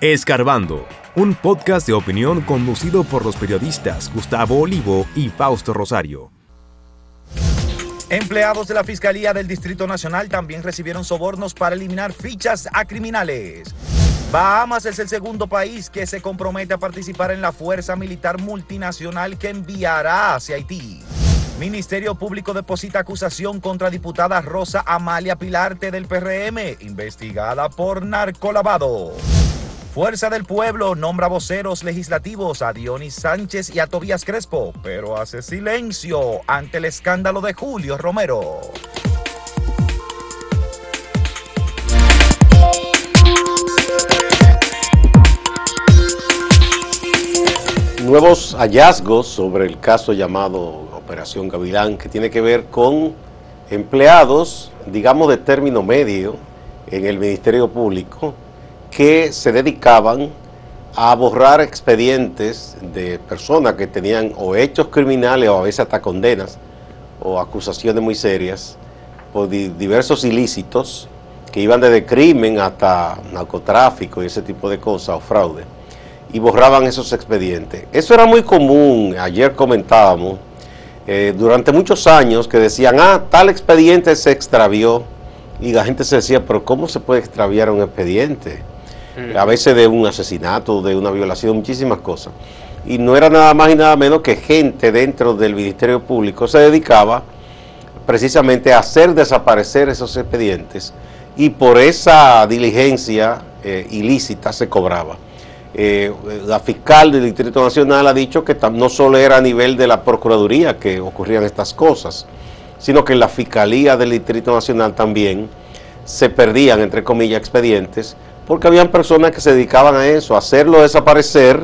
Escarbando, un podcast de opinión conducido por los periodistas Gustavo Olivo y Fausto Rosario. Empleados de la Fiscalía del Distrito Nacional también recibieron sobornos para eliminar fichas a criminales. Bahamas es el segundo país que se compromete a participar en la fuerza militar multinacional que enviará hacia Haití. Ministerio Público deposita acusación contra diputada Rosa Amalia Pilarte del PRM, investigada por narcolavado. Fuerza del Pueblo nombra voceros legislativos a Dionis Sánchez y a Tobías Crespo, pero hace silencio ante el escándalo de Julio Romero. Nuevos hallazgos sobre el caso llamado Operación Gavilán, que tiene que ver con empleados, digamos, de término medio en el Ministerio Público, que se dedicaban a borrar expedientes de personas que tenían o hechos criminales o a veces hasta condenas o acusaciones muy serias por diversos ilícitos que iban desde crimen hasta narcotráfico y ese tipo de cosas o fraude y borraban esos expedientes. Eso era muy común, ayer comentábamos, eh, durante muchos años que decían, ah, tal expediente se extravió y la gente se decía, pero ¿cómo se puede extraviar un expediente? A veces de un asesinato, de una violación, muchísimas cosas. Y no era nada más y nada menos que gente dentro del Ministerio Público se dedicaba precisamente a hacer desaparecer esos expedientes y por esa diligencia eh, ilícita se cobraba. Eh, la fiscal del Distrito Nacional ha dicho que no solo era a nivel de la Procuraduría que ocurrían estas cosas, sino que en la Fiscalía del Distrito Nacional también se perdían, entre comillas, expedientes porque habían personas que se dedicaban a eso, a hacerlo desaparecer,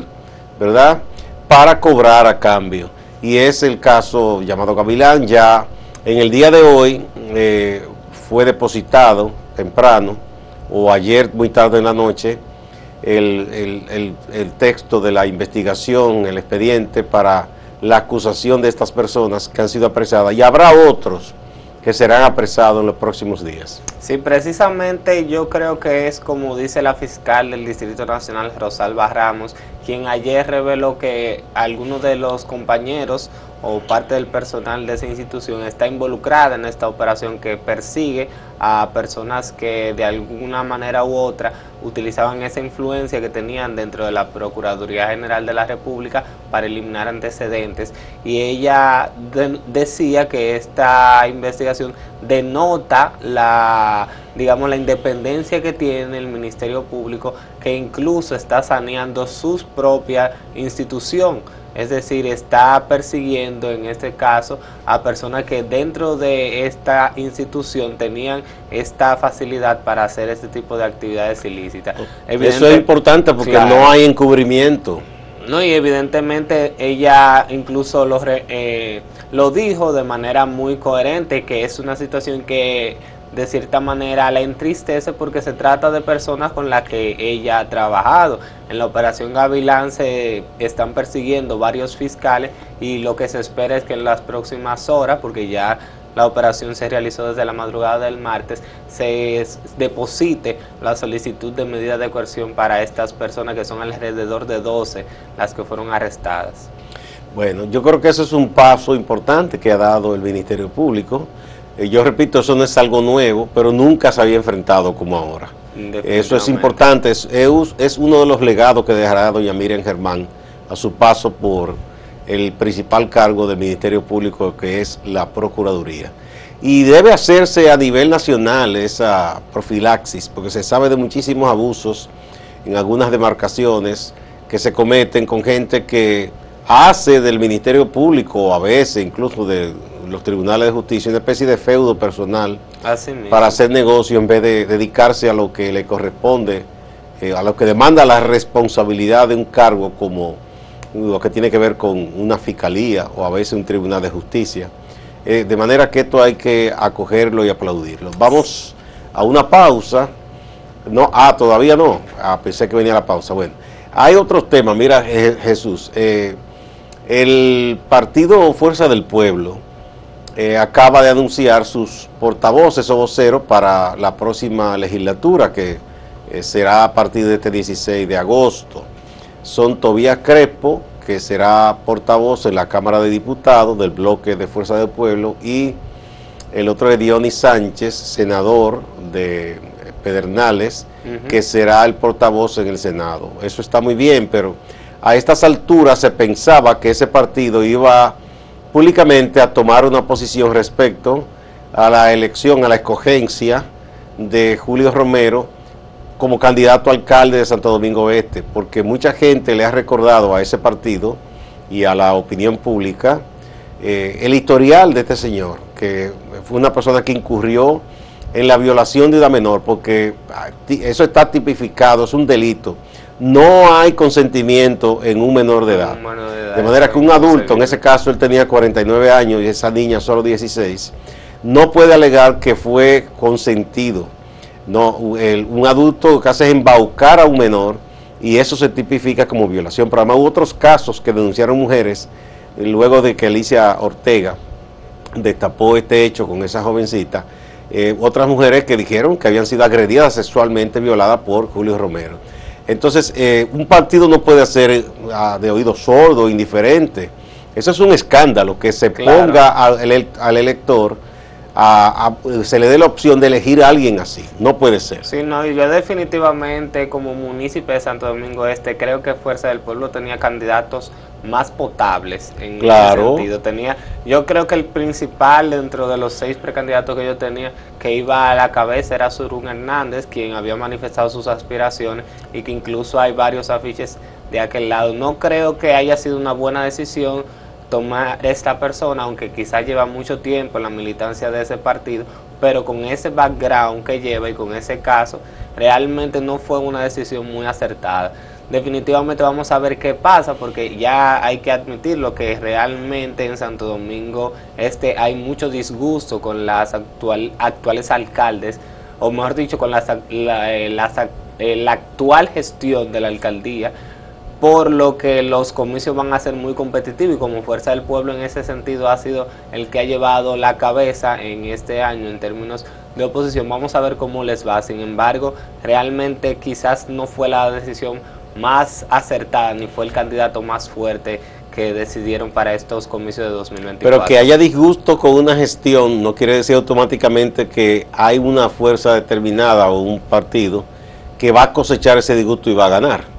¿verdad? Para cobrar a cambio. Y es el caso llamado Gavilán, ya en el día de hoy eh, fue depositado temprano, o ayer muy tarde en la noche, el, el texto de la investigación, el expediente para la acusación de estas personas que han sido apresadas. Y habrá otros que serán apresados en los próximos días. Sí, precisamente yo creo que es como dice la fiscal del Distrito Nacional, Rosalba Ramos, quien ayer reveló que algunos de los compañeros o parte del personal de esa institución está involucrada en esta operación que persigue a personas que de alguna manera u otra utilizaban esa influencia que tenían dentro de la Procuraduría General de la República para eliminar antecedentes. Y ella decía que esta investigación denota la digamos la independencia que tiene el Ministerio Público que incluso está saneando su propia institución es decir, está persiguiendo en este caso a personas que dentro de esta institución tenían esta facilidad para hacer este tipo de actividades ilícitas. Eso es importante porque no hay encubrimiento. No, y evidentemente ella incluso lo, eh, lo dijo de manera muy coherente, que es una situación que de cierta manera la entristece porque se trata de personas con las que ella ha trabajado. En la operación Gavilán se están persiguiendo varios fiscales y lo que se espera es que en las próximas horas, porque ya la operación se realizó desde la madrugada del martes, se deposite la solicitud de medida de coerción para estas personas que son alrededor de 12 las que fueron arrestadas. Bueno, yo creo que eso es un paso importante que ha dado el Ministerio Público yo repito, eso no es algo nuevo, pero nunca se había enfrentado como ahora. Eso es importante, es, es, uno de los legados que dejará doña Miriam Germán a su paso por el principal cargo del Ministerio Público que es la Procuraduría. Y debe hacerse a nivel nacional esa profilaxis, porque se sabe de muchísimos abusos en algunas demarcaciones que se cometen con gente que hace del Ministerio Público, a veces incluso de los tribunales de justicia, una especie de feudo personal para hacer negocio en vez de dedicarse a lo que le corresponde, eh, a lo que demanda la responsabilidad de un cargo como lo que tiene que ver con una fiscalía o a veces un tribunal de justicia. Eh, de manera que esto hay que acogerlo y aplaudirlo. Vamos a una pausa. No, ah, todavía no. Ah, pensé que venía la pausa. Bueno, hay otros temas. Mira, Jesús, eh, el partido Fuerza del Pueblo eh, acaba de anunciar sus portavoces o voceros para la próxima legislatura que eh, será a partir de este 16 de agosto. Son Tobías Crespo, que será portavoz en la Cámara de Diputados del bloque de Fuerza del Pueblo, y el otro es Dionis Sánchez, senador de Pedernales, que será el portavoz en el Senado. Eso está muy bien, pero a estas alturas se pensaba que ese partido iba públicamente a tomar una posición respecto a la elección, a la escogencia de Julio Romero como candidato a alcalde de Santo Domingo Este, porque mucha gente le ha recordado a ese partido y a la opinión pública eh, el historial de este señor, que fue una persona que incurrió en la violación de una menor, porque ah, eso está tipificado, es un delito. No hay consentimiento en un menor de edad. De, manera que un adulto, en ese caso él tenía 49 años y esa niña solo 16, no puede alegar que fue consentido. No, un adulto que hace es embaucar a un menor y eso se tipifica como violación. Pero además hubo otros casos que denunciaron mujeres luego de que Alicia Ortega destapó este hecho con esa jovencita eh, otras mujeres que dijeron que habían sido agredidas sexualmente, violadas por Julio Romero. Entonces, eh, un partido no puede hacer ah, de oído sordo, indiferente. Eso es un escándalo, que se ponga al, elector, a, se le dé la opción de elegir a alguien así. No puede ser. Sí, no, y yo definitivamente como municipio de Santo Domingo Este creo que Fuerza del Pueblo tenía candidatos más potables en claro. ese sentido. Tenía, yo creo que el principal dentro de los seis precandidatos que yo tenía que iba a la cabeza era Surún Hernández, quien había manifestado sus aspiraciones y que incluso hay varios afiches de aquel lado. No creo que haya sido una buena decisión tomar esta persona, aunque quizás lleva mucho tiempo en la militancia de ese partido, pero con ese background que lleva y con ese caso, realmente no fue una decisión muy acertada. Definitivamente vamos a ver qué pasa porque ya hay que admitirlo que realmente en Santo Domingo este hay mucho disgusto con las actual, actuales alcaldes o mejor dicho con las, la, eh, eh, la actual gestión de la alcaldía por lo que los comicios van a ser muy competitivos y como Fuerza del Pueblo en ese sentido ha sido el que ha llevado la cabeza en este año en términos de oposición. Vamos a ver cómo les va. Sin embargo, realmente quizás no fue la decisión más acertada ni fue el candidato más fuerte que decidieron para estos comicios de 2024. Pero que haya disgusto con una gestión no quiere decir automáticamente que hay una fuerza determinada o un partido que va a cosechar ese disgusto y va a ganar.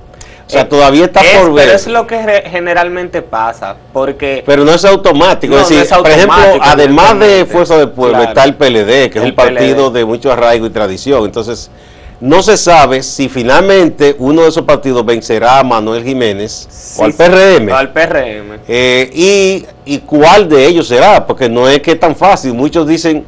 O sea, eh, todavía está por ver. Pero es lo que generalmente pasa, porque... Pero no es automático. es decir, por ejemplo, además de Fuerza del Pueblo, está el PLD, que es un partido de mucho arraigo y tradición. Entonces, no se sabe si finalmente uno de esos partidos vencerá a Manuel Jiménez o al PRM. al PRM. Eh, y, cuál de ellos será, porque no es que es tan fácil. Muchos dicen,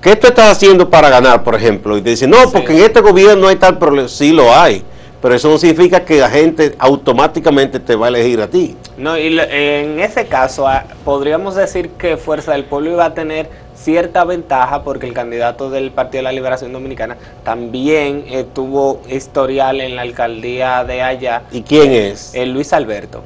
¿qué tú estás haciendo para ganar, por ejemplo? Y te dicen, no, porque en este gobierno no hay tal problema. Sí lo hay, pero eso no significa que la gente automáticamente te va a elegir a ti. No, y en ese caso ah, podríamos decir que Fuerza del Pueblo iba a tener cierta ventaja porque el candidato del Partido de la Liberación Dominicana también eh, tuvo historial en la alcaldía de allá. ¿Y quién es? El Luis Alberto.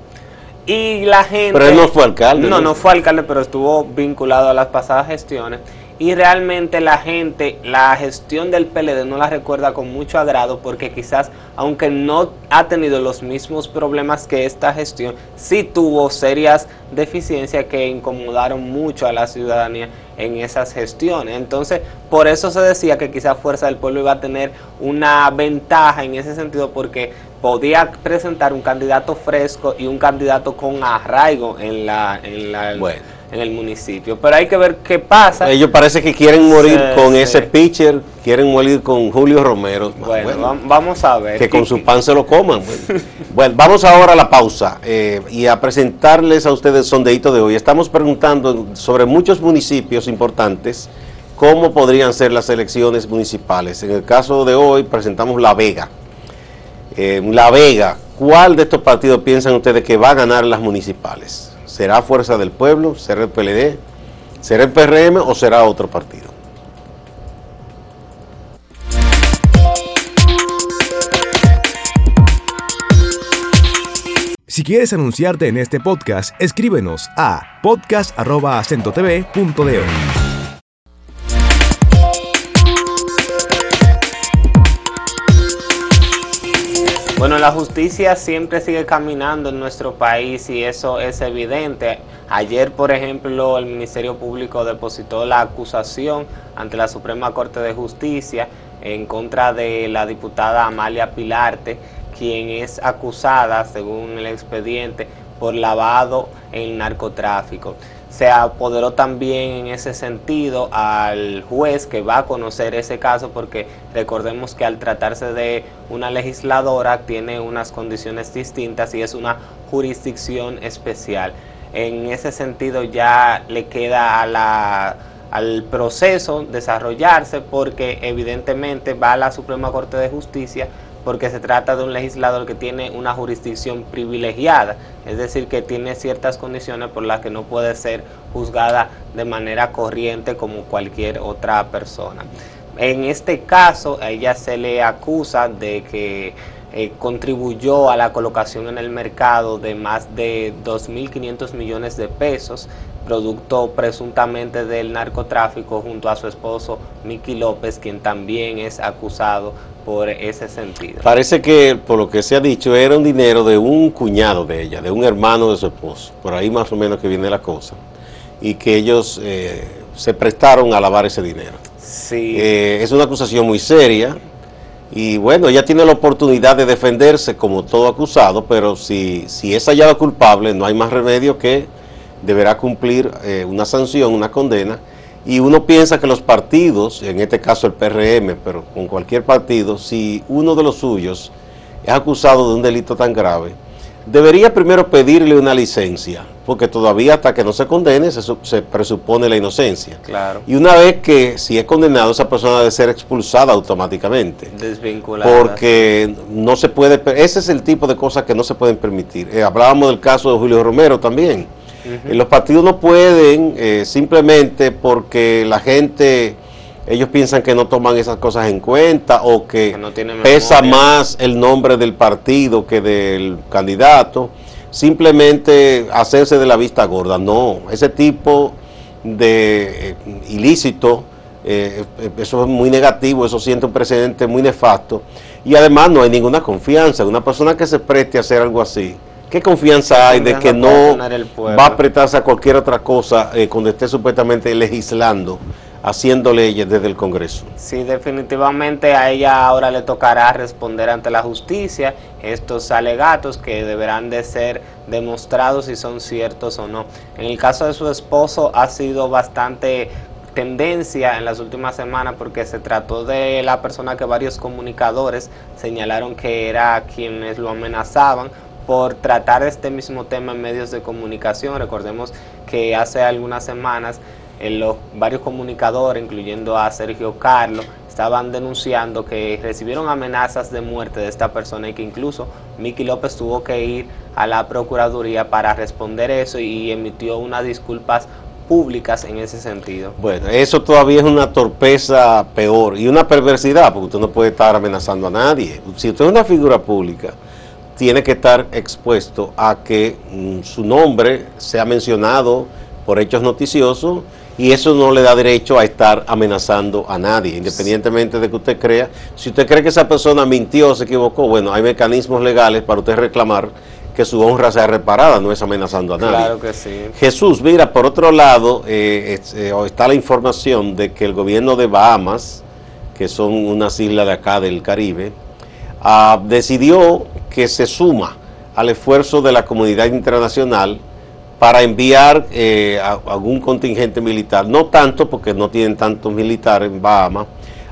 Y la gente... Pero él no fue alcalde. No, no, fue alcalde, pero estuvo vinculado a las pasadas gestiones. Y realmente la gente, la gestión del PLD no la recuerda con mucho agrado porque quizás, aunque no ha tenido los mismos problemas que esta gestión, sí tuvo serias deficiencias que incomodaron mucho a la ciudadanía en esas gestiones. Entonces, por eso se decía que quizás Fuerza del Pueblo iba a tener una ventaja en ese sentido porque podía presentar un candidato fresco y un candidato con arraigo en la, en la en el municipio. Pero hay que ver qué pasa. Ellos parece que quieren morir con ese pitcher, quieren morir con Julio Romero. Bueno, vamos a ver. Que con su pan se lo coman. bueno, vamos ahora a la pausa eh, y a presentarles a ustedes el sondeito de hoy. Estamos preguntando sobre muchos municipios importantes cómo podrían ser las elecciones municipales. En el caso de hoy presentamos La Vega. Eh, la Vega, ¿cuál de estos partidos piensan ustedes que va a ganar las municipales? ¿Será Fuerza del Pueblo? ¿Será el PLD? ¿Será el PRM o será otro partido? Si quieres anunciarte en este podcast, escríbenos a podcast.acentotv.de. Bueno, la justicia siempre sigue caminando en nuestro país y eso es evidente. Ayer, por ejemplo, el Ministerio Público depositó la acusación ante la Suprema Corte de Justicia en contra de la diputada Amalia Pilarte, quien es acusada, según el expediente, por lavado en narcotráfico se apoderó también en ese sentido al juez que va a conocer ese caso porque recordemos que al tratarse de una legisladora tiene unas condiciones distintas y es una jurisdicción especial. En ese sentido ya le queda al proceso desarrollarse porque evidentemente va a la Suprema Corte de Justicia porque se trata de un legislador que tiene una jurisdicción privilegiada, es decir, que tiene ciertas condiciones por las que no puede ser juzgada de manera corriente como cualquier otra persona. En este caso, a ella se le acusa de que eh, contribuyó a la colocación en el mercado de más de 2.500 millones de pesos, producto presuntamente del narcotráfico junto a su esposo Miki López, quien también es acusado por ese sentido. Parece que, por lo que se ha dicho, era un dinero de un cuñado de ella, de un hermano de su esposo, por ahí más o menos que viene la cosa, y que ellos eh, se prestaron a lavar ese dinero. Sí. Eh, es una acusación muy seria, y bueno, ella tiene la oportunidad de defenderse como todo acusado, pero si, si es hallado culpable, no hay más remedio que deberá cumplir eh, una sanción, una condena, y uno piensa que los partidos, en este caso el PRM, pero con cualquier partido, si uno de los suyos es acusado de un delito tan grave, debería primero pedirle una licencia, porque todavía hasta que no se condene se, se, presupone la inocencia. Claro. Y una vez que si es condenado, esa persona debe ser expulsada automáticamente. Desvinculada. Porque no se puede, ese es el tipo de cosas que no se pueden permitir. Eh, hablábamos del caso de Julio Romero también Uh -huh. Los partidos no pueden eh, simplemente porque la gente, ellos piensan que no toman esas cosas en cuenta o que, que no pesa más el nombre del partido que del candidato, simplemente hacerse de la vista gorda. No, ese tipo de eh, ilícito, eh, eso es muy negativo, eso siente un precedente muy nefasto y además no hay ninguna confianza. Una persona que se preste a hacer algo así, ¿Qué confianza hay de que no va a apretarse a cualquier otra cosa eh, cuando esté supuestamente legislando, haciendo leyes desde el Congreso? Sí, definitivamente a ella ahora le tocará responder ante la justicia estos alegatos que deberán de ser demostrados si son ciertos o no. En el caso de su esposo ha sido bastante tendencia en las últimas semanas porque se trató de la persona que varios comunicadores señalaron que era quienes lo amenazaban por tratar este mismo tema en medios de comunicación. Recordemos que hace algunas semanas en eh, los varios comunicadores, incluyendo a Sergio Carlos, estaban denunciando que recibieron amenazas de muerte de esta persona y que incluso Miki López tuvo que ir a la Procuraduría para responder eso y emitió unas disculpas públicas en ese sentido. Bueno, eso todavía es una torpeza peor y una perversidad, porque usted no puede estar amenazando a nadie. Si usted es una figura pública, tiene que estar expuesto a que mm, su nombre sea mencionado por hechos noticiosos y eso no le da derecho a estar amenazando a nadie, independientemente de que usted crea. Si usted cree que esa persona mintió, se equivocó, bueno, hay mecanismos legales para usted reclamar que su honra sea reparada, no es amenazando a nadie. Claro que sí. Jesús, mira, por otro lado, eh, eh, está la información de que el gobierno de Bahamas, que son unas islas de acá del Caribe, uh, decidió que se suma al esfuerzo de la comunidad internacional para enviar eh, a, algún contingente militar, no tanto porque no tienen tantos militares en Bahamas,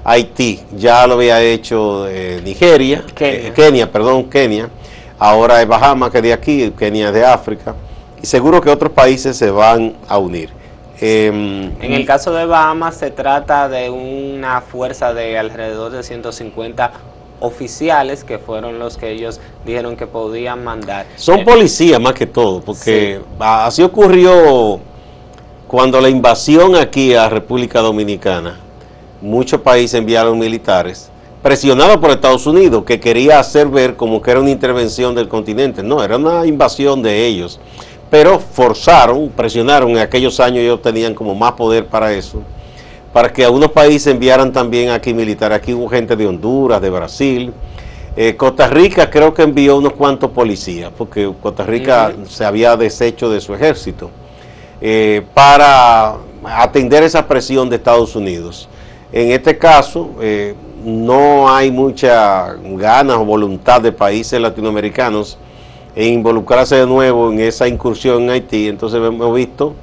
Haití, ya lo había hecho eh, Nigeria, Kenia. Eh, Kenia, perdón, Kenia, ahora es Bahamas que de aquí, Kenia es de África, y seguro que otros países se van a unir. Eh, En el caso de Bahamas se trata de una fuerza de alrededor de 150 oficiales que fueron los que ellos dijeron que podían mandar. Son Eh, policías más que todo, porque así ocurrió cuando la invasión aquí a República Dominicana. Muchos países enviaron militares, presionados por Estados Unidos, que quería hacer ver como que era una intervención del continente. No, era una invasión de ellos. Pero forzaron, presionaron, en aquellos años ellos tenían como más poder para eso, para que algunos países enviaran también aquí militares. Aquí hubo gente de Honduras, de Brasil, Eh, Costa Rica creo que envió unos cuantos policías, porque Costa Rica se había deshecho de su ejército, eh, para atender esa presión de Estados Unidos. En este caso, eh, no hay mucha ganas o voluntad de países latinoamericanos en involucrarse de nuevo en esa incursión en Haití. Entonces hemos visto,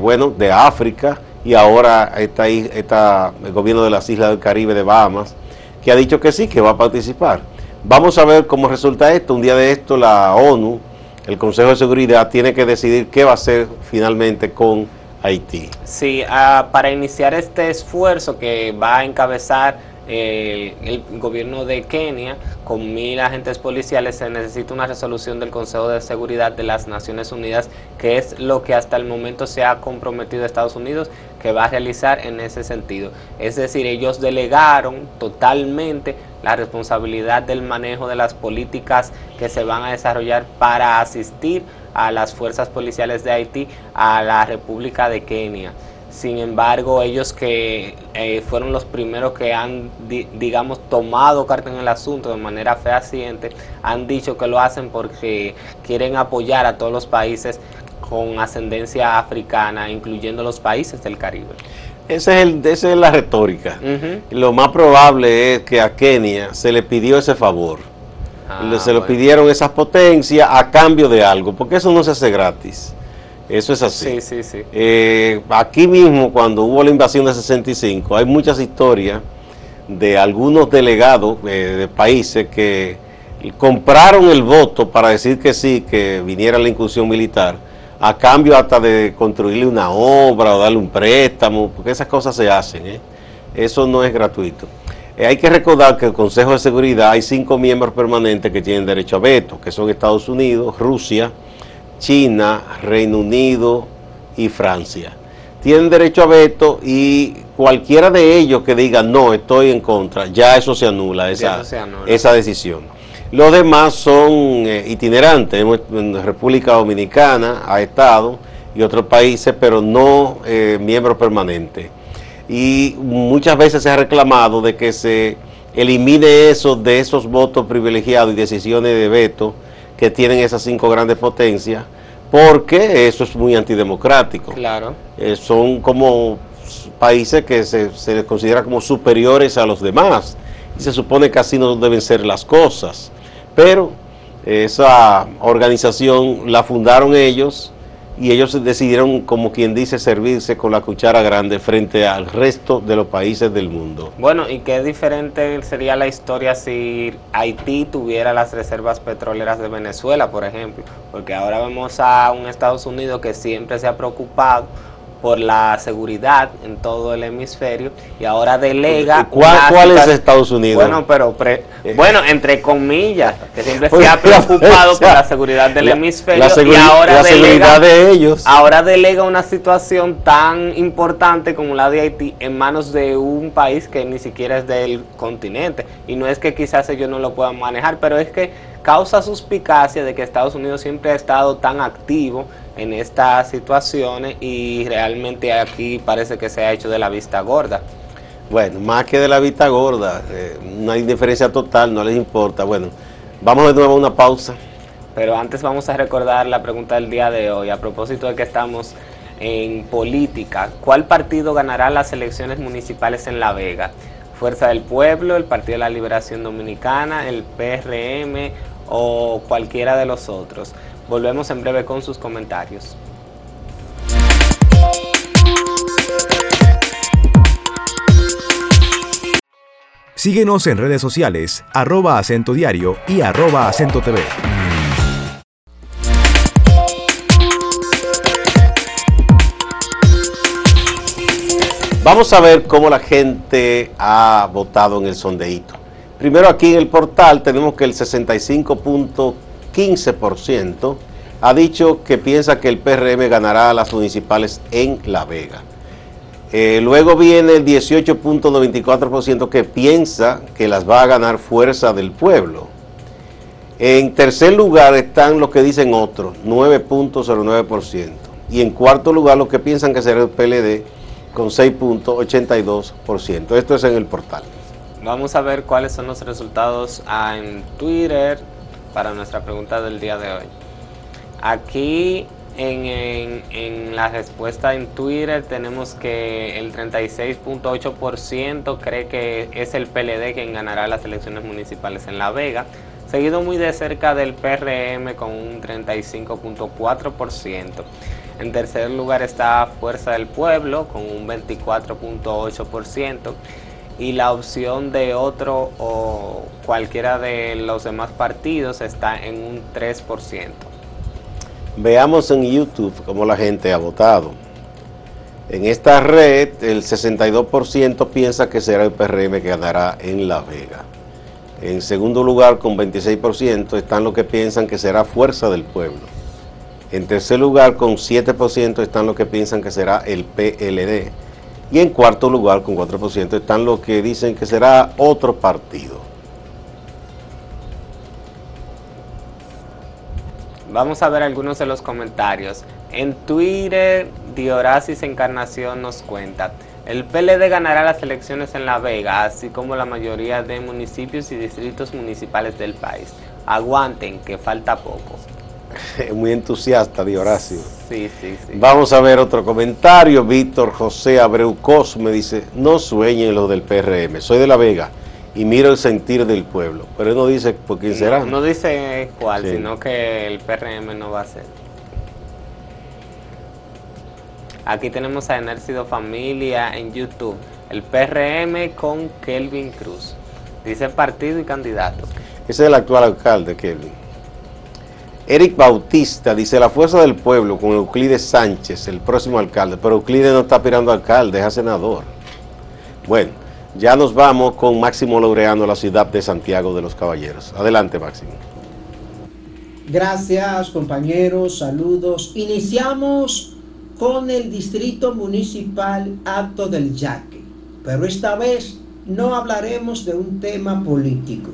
bueno, de África y ahora está el gobierno de las Islas del Caribe de Bahamas, que ha dicho que sí, que va a participar. Vamos a ver cómo resulta esto. Un día de esto la ONU, el Consejo de Seguridad, tiene que decidir qué va a hacer finalmente con Haití. Sí, ah, para iniciar este esfuerzo que va a encabezar el gobierno de Kenia con mil agentes policiales se necesita una resolución del Consejo de Seguridad de las Naciones Unidas que es lo que hasta el momento se ha comprometido Estados Unidos que va a realizar en ese sentido. Es decir, ellos delegaron totalmente la responsabilidad del manejo de las políticas que se van a desarrollar para asistir a las fuerzas policiales de Haití a la República de Kenia. Sin embargo, ellos que eh, fueron los primeros que han, digamos, tomado carta en el asunto de manera fehaciente, han dicho que lo hacen porque quieren apoyar a todos los países con ascendencia africana, incluyendo los países del Caribe. Ese es el, esa es la retórica. Lo más probable es que a Kenia se le pidió ese favor. Ah, se lo pidieron esas potencias a cambio de algo, porque eso no se hace gratis. Eso es así. Sí, sí, sí. Eh, aquí mismo, cuando hubo la invasión de 65, hay muchas historias de algunos delegados eh, de países que compraron el voto para decir que sí, que viniera la incursión militar, a cambio hasta de construirle una obra o darle un préstamo, porque esas cosas se hacen. ¿eh? Eso no es gratuito. hay que recordar que el Consejo de Seguridad hay cinco miembros permanentes que tienen derecho a veto, que son Estados Unidos, Rusia, China, Reino Unido y Francia. Tienen derecho a veto y cualquiera de ellos que diga no, estoy en contra, ya eso se anula, esa, esa decisión. Los demás son eh, itinerantes, en República Dominicana ha estado y otros países, pero no eh, miembros permanentes. Y muchas veces se ha reclamado de que se elimine eso de esos votos privilegiados y decisiones de veto que tienen esas cinco grandes potencias, porque eso es muy antidemocrático. Claro. Eh, son como países que se, se les considera como superiores a los demás y se supone que así no deben ser las cosas. Pero esa organización la fundaron ellos y ellos decidieron, como quien dice, servirse con la cuchara grande frente al resto de los países del mundo. Bueno, ¿y qué diferente sería la historia si Haití tuviera las reservas petroleras de Venezuela, por ejemplo? Porque ahora vemos a un Estados Unidos que siempre se ha preocupado por la seguridad en todo el hemisferio y ahora delega ¿Cuál, es Estados Unidos? Bueno, pero eh. bueno, entre comillas, que siempre se ha preocupado por la seguridad del hemisferio y ahora delega de ellos. Ahora delega una situación tan importante como la de Haití en manos de un país que ni siquiera es del continente y no es que quizás ellos no lo puedan manejar, pero es que causa suspicacia de que Estados Unidos siempre ha estado tan activo en estas situaciones y realmente aquí parece que se ha hecho de la vista gorda. Bueno, más que de la vista gorda, eh, una indiferencia total, no les importa. Bueno, vamos de nuevo a una pausa. Pero antes vamos a recordar la pregunta del día de hoy, a propósito de que estamos en política. ¿Cuál partido ganará las elecciones municipales en La Vega? Fuerza del Pueblo, el Partido de la Liberación Dominicana, el PRM o cualquiera de los otros. Volvemos en breve con sus comentarios. Síguenos en redes sociales, arroba acento diario y arroba acento TV. Vamos a ver cómo la gente ha votado en el sondeíto. Primero aquí en el portal tenemos que el 65.15% ha dicho que piensa que el PRM ganará a las municipales en La Vega. Eh, luego viene el 18.94% que piensa que las va a ganar Fuerza del Pueblo. En tercer lugar están los que dicen otros, 9.09%. Y en cuarto lugar los que piensan que será el PLD con 6.82%. Esto es en el portal. Vamos a ver cuáles son los resultados en Twitter para nuestra pregunta del día de hoy. Aquí en, la respuesta en Twitter tenemos que el 36.8% cree que es el PLD quien ganará las elecciones municipales en La Vega, seguido muy de cerca del PRM con un 35.4%. En tercer lugar está Fuerza del Pueblo con un 24.8% y la opción de otro o cualquiera de los demás partidos está en un 3%. Veamos en YouTube cómo la gente ha votado. En esta red, el 62% piensa que será el PRM que ganará en La Vega. En segundo lugar, con 26%, están los que piensan que será Fuerza del Pueblo. En tercer lugar, con 7%, están los que piensan que será el PLD. Y en cuarto lugar, con 4%, están los que dicen que será otro partido. Vamos a ver algunos de los comentarios. En Twitter, Diorasis Encarnación nos cuenta. El PLD ganará las elecciones en La Vega, así como la mayoría de municipios y distritos municipales del país. Aguanten, que falta poco. Muy entusiasta, Dioracio. Sí, sí, sí. Vamos a ver otro comentario. Víctor José Abreu me dice, no sueñen lo del PRM, soy de La Vega y miro el sentir del pueblo. Pero él no dice por quién será. No, dice cuál, sino que el PRM no va a ser. Aquí tenemos a Enércido Familia en YouTube. El PRM con Kelvin Cruz. Dice partido y candidato. Ese es el actual alcalde, Kelvin. Eric Bautista dice la fuerza del pueblo con Euclides Sánchez, el próximo alcalde. Pero Euclides no está aspirando a alcalde, es a senador. Bueno. Ya nos vamos con Máximo Laureano la ciudad de Santiago de los Caballeros. Adelante, Máximo. Gracias, compañeros. Saludos. Iniciamos con el Distrito Municipal Acto del Yaque, pero esta vez no hablaremos de un tema político,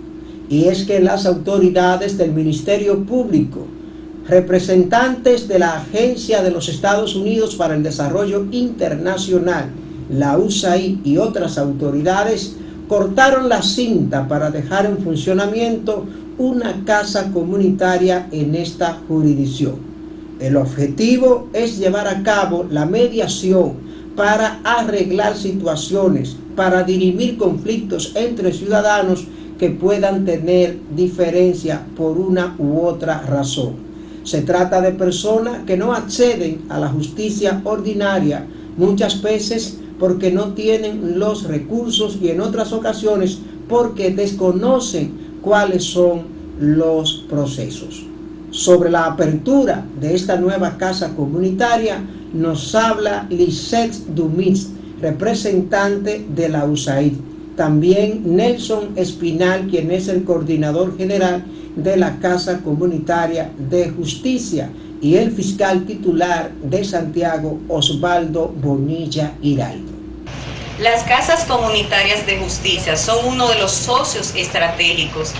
y es que las autoridades del Ministerio Público, representantes de la Agencia de los Estados Unidos para el Desarrollo Internacional, la USAID y otras autoridades cortaron la cinta para dejar en funcionamiento una casa comunitaria en esta jurisdicción. El objetivo es llevar a cabo la mediación para arreglar situaciones, para dirimir conflictos entre ciudadanos que puedan tener diferencia por una u otra razón. Se trata de personas que no acceden a la justicia ordinaria, muchas veces porque no tienen los recursos y en otras ocasiones porque desconocen cuáles son los procesos. Sobre la apertura de esta nueva casa comunitaria nos habla Lisette Dumitz, representante de la USAID. También Nelson Espinal, quien es el coordinador general de la Casa Comunitaria de Justicia y el fiscal titular de Santiago, Osvaldo Bonilla Hiraldo. Las casas comunitarias de justicia son uno de los socios estratégicos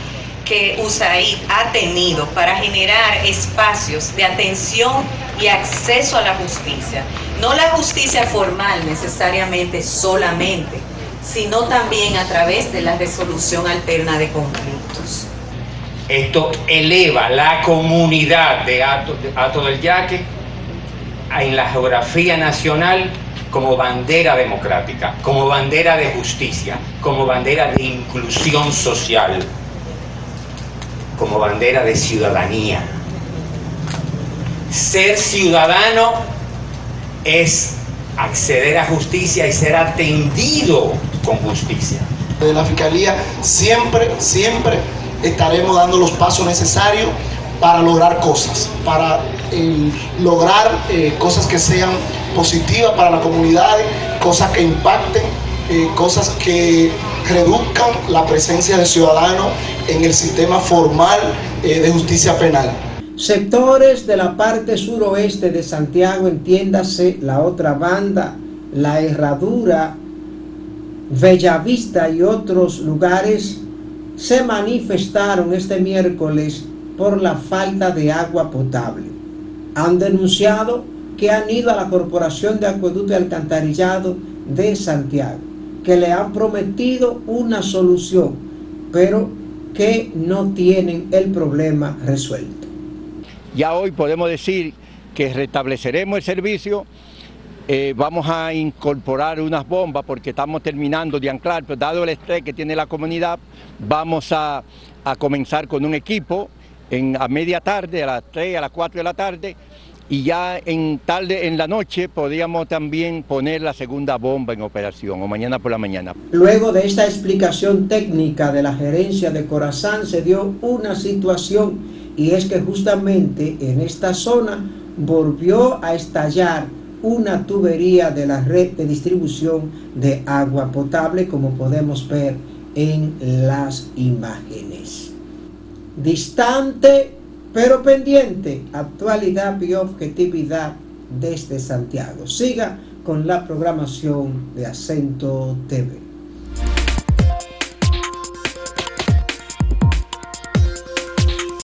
que USAID ha tenido para generar espacios de atención y acceso a la justicia. No la justicia formal necesariamente solamente, sino también a través de la resolución alterna de conflictos. Esto eleva la comunidad de Ato, del Yaque en la geografía nacional como bandera democrática, como bandera de justicia, como bandera de inclusión social, como bandera de ciudadanía. Ser ciudadano es acceder a justicia y ser atendido con justicia. De la Fiscalía siempre, siempre estaremos dando los pasos necesarios para lograr cosas, para eh, lograr eh, cosas que sean positivas para la comunidad, cosas que impacten, eh, cosas que reduzcan la presencia de ciudadanos en el sistema formal de justicia penal. Sectores de la parte suroeste de Santiago, entiéndase la otra banda, la Herradura, Bellavista y otros lugares se manifestaron este miércoles por la falta de agua potable. Han denunciado que han ido a la Corporación de Acueducto y Alcantarillado de Santiago. que le han prometido una solución, pero que no tienen el problema resuelto. Ya hoy podemos decir que restableceremos el servicio, eh, vamos a incorporar unas bombas porque estamos terminando de anclar, pero dado el estrés que tiene la comunidad, vamos a, a comenzar con un equipo a media tarde, a las 3, a las 4 de la tarde, y ya en tarde, en la noche, podríamos también poner la segunda bomba en operación o mañana por la mañana. Luego de esta explicación técnica de la gerencia de Corazán se dio una situación y es que justamente en esta zona volvió a estallar una tubería de la red de distribución de agua potable como podemos ver en las imágenes. Distante pero pendiente, actualidad y objetividad desde Santiago. Siga con la programación de Acento TV.